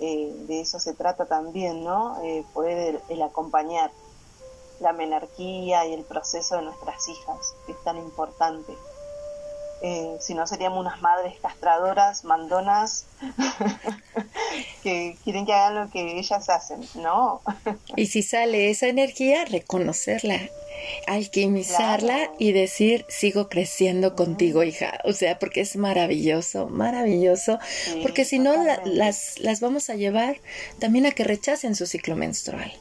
Eh, de eso se trata también, ¿no? Eh, poder el acompañar la menarquía y el proceso de nuestras hijas, que es tan importante. Eh, si no seríamos unas madres castradoras, mandonas, [laughs] que quieren que hagan lo que ellas hacen, ¿no? y si sale esa energía, reconocerla, alquimizarla y decir, sigo creciendo contigo, hija. O sea, porque es maravilloso, maravilloso, porque si no, las, las vamos a llevar también a que rechacen su ciclo menstrual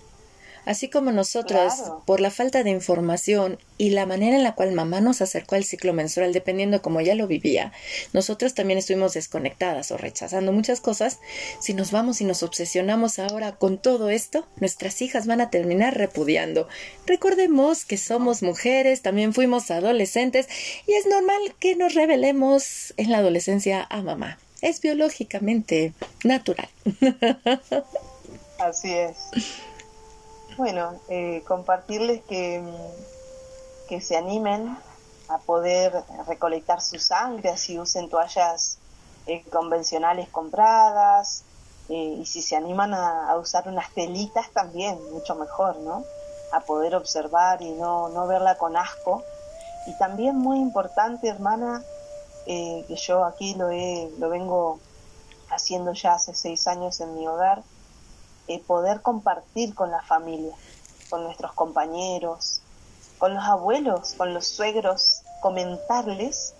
Así como nosotros, por la falta de información y la manera en la cual mamá nos acercó al ciclo menstrual, dependiendo cómo ella lo vivía, nosotros también estuvimos desconectadas o rechazando muchas cosas. Si nos vamos y nos obsesionamos ahora con todo esto, nuestras hijas van a terminar repudiando. Recordemos que somos mujeres, también fuimos adolescentes y es normal que nos revelemos en la adolescencia a mamá. Es biológicamente natural. [laughs] Así es. Bueno, eh, compartirles que, que se animen a poder recolectar su sangre, así usen toallas eh, convencionales compradas, eh, y si se animan a, usar unas telitas también, mucho mejor, ¿no? A poder observar y no, no verla con asco. Y también muy importante, hermana, que yo aquí lo, he, lo vengo haciendo ya hace seis años en mi hogar, eh, poder compartir con la familia, con nuestros compañeros, con los abuelos, con los suegros, comentarles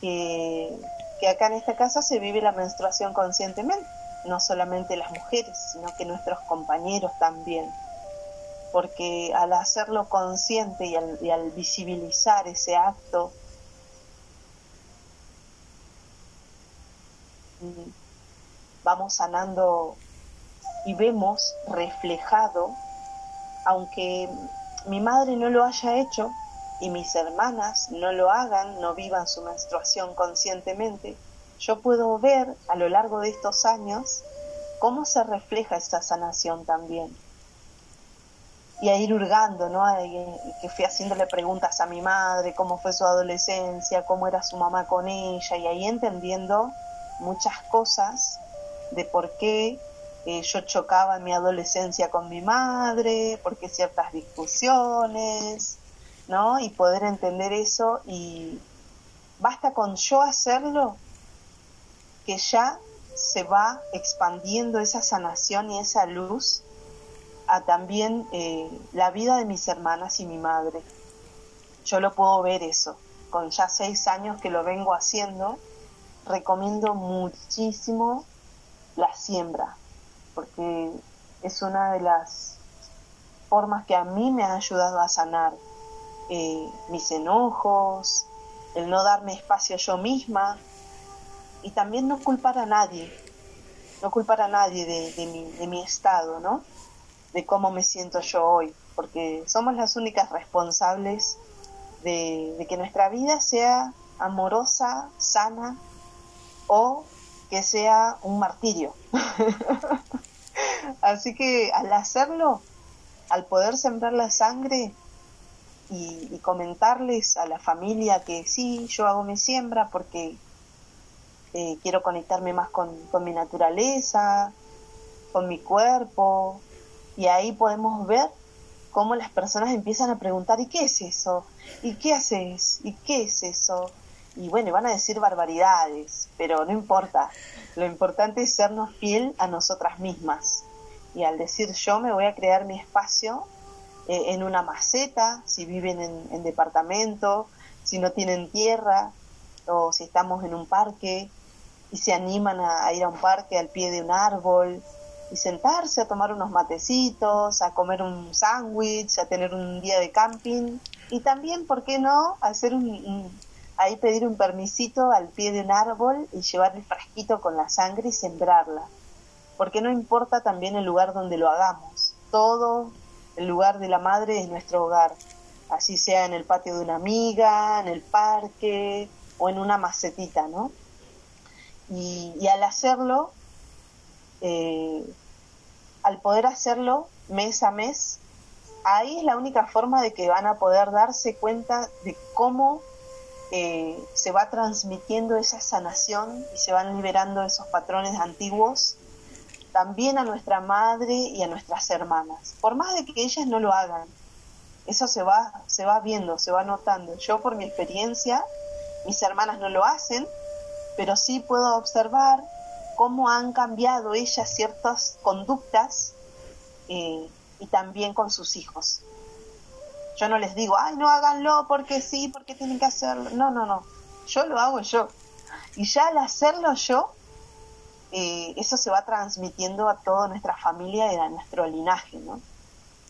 que, que acá en esta casa se vive la menstruación conscientemente, no solamente las mujeres, sino que nuestros compañeros también. Porque al hacerlo consciente y al, y al visibilizar ese acto, vamos sanando y vemos reflejado, aunque mi madre no lo haya hecho y mis hermanas no lo hagan, no vivan su menstruación conscientemente, yo puedo ver a lo largo de estos años cómo se refleja esta sanación también. Y a ir hurgando, ¿no? que fui haciéndole preguntas a mi madre, cómo fue su adolescencia, cómo era su mamá con ella, y ahí entendiendo muchas cosas de por qué yo chocaba en mi adolescencia con mi madre, porque ciertas discusiones, ¿no? Y poder entender eso y basta con yo hacerlo que ya se va expandiendo esa sanación y esa luz a también eh, la vida de mis hermanas y mi madre. Yo lo puedo ver eso, con ya seis años que lo vengo haciendo, recomiendo muchísimo la siembra, porque es una de las formas que a mí me ha ayudado a sanar eh, mis enojos, el no darme espacio yo misma y también no culpar a nadie, no culpar a nadie de, mi, estado, ¿no? De cómo me siento yo hoy, porque somos las únicas responsables de, de que nuestra vida sea amorosa, sana o que sea un martirio. [laughs] Así que al hacerlo, al poder sembrar la sangre y, comentarles a la familia que sí, yo hago mi siembra porque eh, quiero conectarme más con, con mi naturaleza, con mi cuerpo, y ahí podemos ver cómo las personas empiezan a preguntar, ¿y qué es eso? ¿Y qué haces? ¿Y qué es eso? Y bueno, van a decir barbaridades, pero no importa. Lo importante es sernos fiel a nosotras mismas. Y al decir yo me voy a crear mi espacio eh, en una maceta, si viven en, departamento, si no tienen tierra, o si estamos en un parque y se animan a, ir a un parque al pie de un árbol y sentarse a tomar unos matecitos, a comer un sándwich, a tener un día de camping y también, ¿por qué no?, hacer un ahí pedir un permisito al pie de un árbol y llevar el frasquito con la sangre y sembrarla. Porque no importa también el lugar donde lo hagamos. Todo el lugar de la madre es nuestro hogar. Así sea en el patio de una amiga, en el parque o en una macetita, ¿no? Y, al hacerlo, eh, al poder hacerlo mes a mes, ahí es la única forma de que van a poder darse cuenta de cómo eh, se va transmitiendo esa sanación y se van liberando esos patrones antiguos también a nuestra madre y a nuestras hermanas, por más de que ellas no lo hagan. Eso se va, se va viendo, se va notando. Yo por mi experiencia, mis hermanas no lo hacen, pero sí puedo observar cómo han cambiado ellas ciertas conductas eh, y también con sus hijos. Yo no les digo, ay, no háganlo porque sí, porque tienen que hacerlo. No, no, no. Yo lo hago yo. Y ya al hacerlo yo, eh, eso se va transmitiendo a toda nuestra familia y a nuestro linaje, ¿no?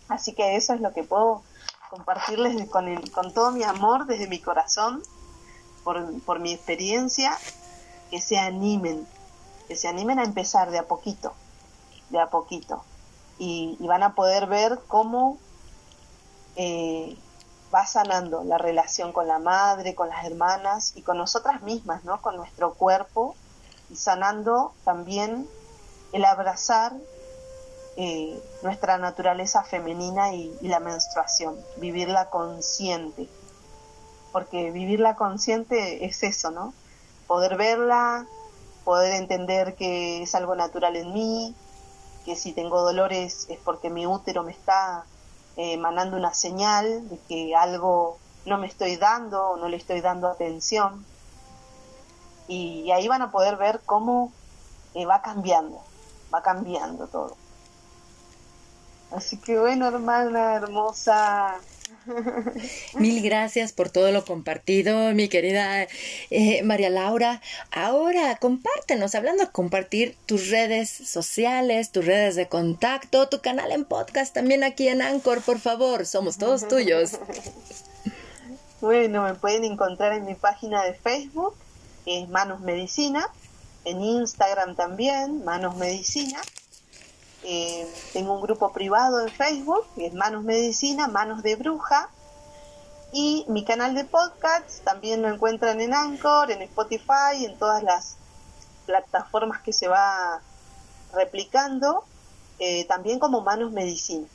Así que eso es lo que puedo compartirles con, con todo mi amor desde mi corazón, por, por mi experiencia, que se animen, que se animen a empezar de a poquito, de a poquito. Y, van a poder ver cómo eh, va sanando la relación con la madre, con las hermanas y con nosotras mismas, ¿no? Con nuestro cuerpo y sanando también el abrazar eh, nuestra naturaleza femenina y, la menstruación, vivirla consciente. Porque vivirla consciente es eso, ¿no? Poder verla, poder entender que es algo natural en mí, que si tengo dolores es porque mi útero me está eh, una señal de que algo no me estoy dando o no le estoy dando atención. Y, ahí van a poder ver cómo eh, va cambiando, va cambiando todo. Así que bueno, hermana hermosa. [laughs] Mil gracias por todo lo compartido, mi querida eh, María Laura. Ahora, compártenos, hablando de compartir tus redes sociales, tus redes de contacto, tu canal en podcast también aquí en Anchor, por favor, somos todos [laughs] tuyos. Bueno, me pueden encontrar en mi página de Facebook, que es Manos Medicina, en Instagram también, Manos Medicina. Eh, tengo un grupo privado en Facebook, que es Manos Medicina, Manos de Bruja. Y mi canal de podcast también lo encuentran en Anchor, en Spotify, en todas las plataformas que se va replicando, eh, también como Manos Medicina.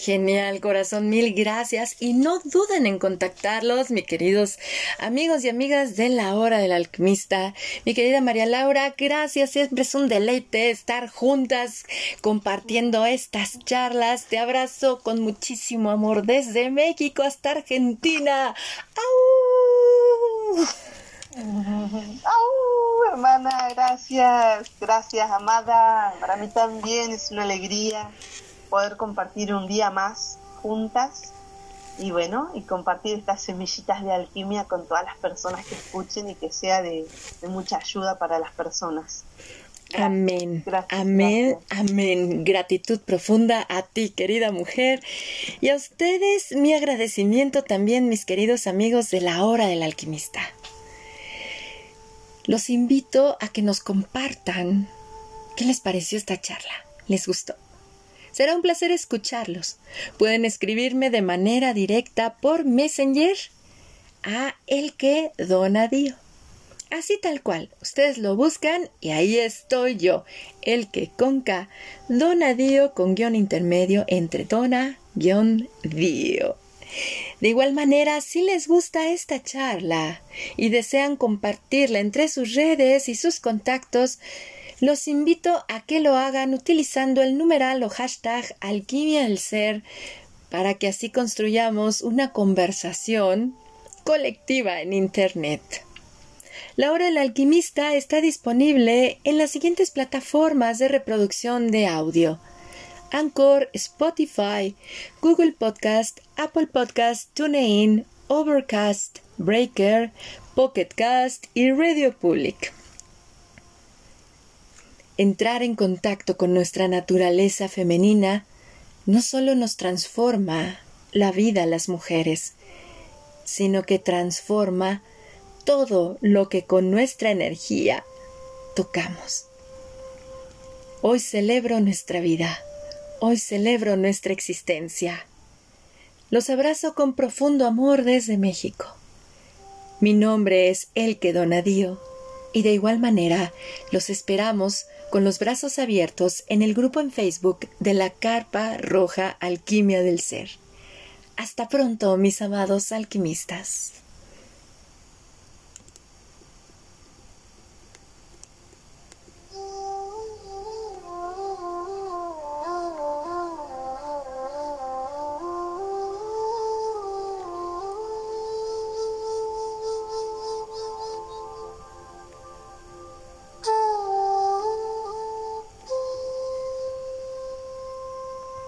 Genial, corazón, mil gracias. Y no duden en contactarlos, mis queridos amigos y amigas de la hora del alquimista. Mi querida María Laura, gracias. Siempre es un deleite estar juntas compartiendo estas charlas. Te abrazo con muchísimo amor desde México hasta Argentina. ¡Au! ¡Au! Hermana, gracias. Gracias, amada. Para mí también es una alegría poder compartir un día más juntas y bueno, y compartir estas semillitas de alquimia con todas las personas que escuchen y que sea de, mucha ayuda para las personas. amén, amén, amén. Gratitud profunda a ti, querida mujer, y a ustedes mi agradecimiento también, mis queridos amigos de la hora del alquimista. Los invito a que nos compartan qué les pareció esta charla. ¿Les gustó? Será un placer escucharlos. Pueden escribirme de manera directa por Messenger a el que dona Dio. Así tal cual, ustedes lo buscan y ahí estoy yo, el que conca Donadío con guion intermedio entre dona guion dio. De igual manera, si les gusta esta charla y desean compartirla entre sus redes y sus contactos, los invito a que lo hagan utilizando el numeral o hashtag alquimia del ser para que así construyamos una conversación colectiva en Internet. La hora del alquimista está disponible en las siguientes plataformas de reproducción de audio. Anchor, Spotify, Google Podcast, Apple Podcast, TuneIn, Overcast, Breaker, Pocket Cast y Radio Public. Entrar en contacto con nuestra naturaleza femenina no solo nos transforma la vida a las mujeres, sino que transforma todo lo que con nuestra energía tocamos. Hoy celebro nuestra vida, hoy celebro nuestra existencia. Los abrazo con profundo amor desde México. Mi nombre es Elke Donadío y de igual manera los esperamos con los brazos abiertos en el grupo en Facebook de la Carpa Roja Alquimia del Ser. Hasta pronto, mis amados alquimistas.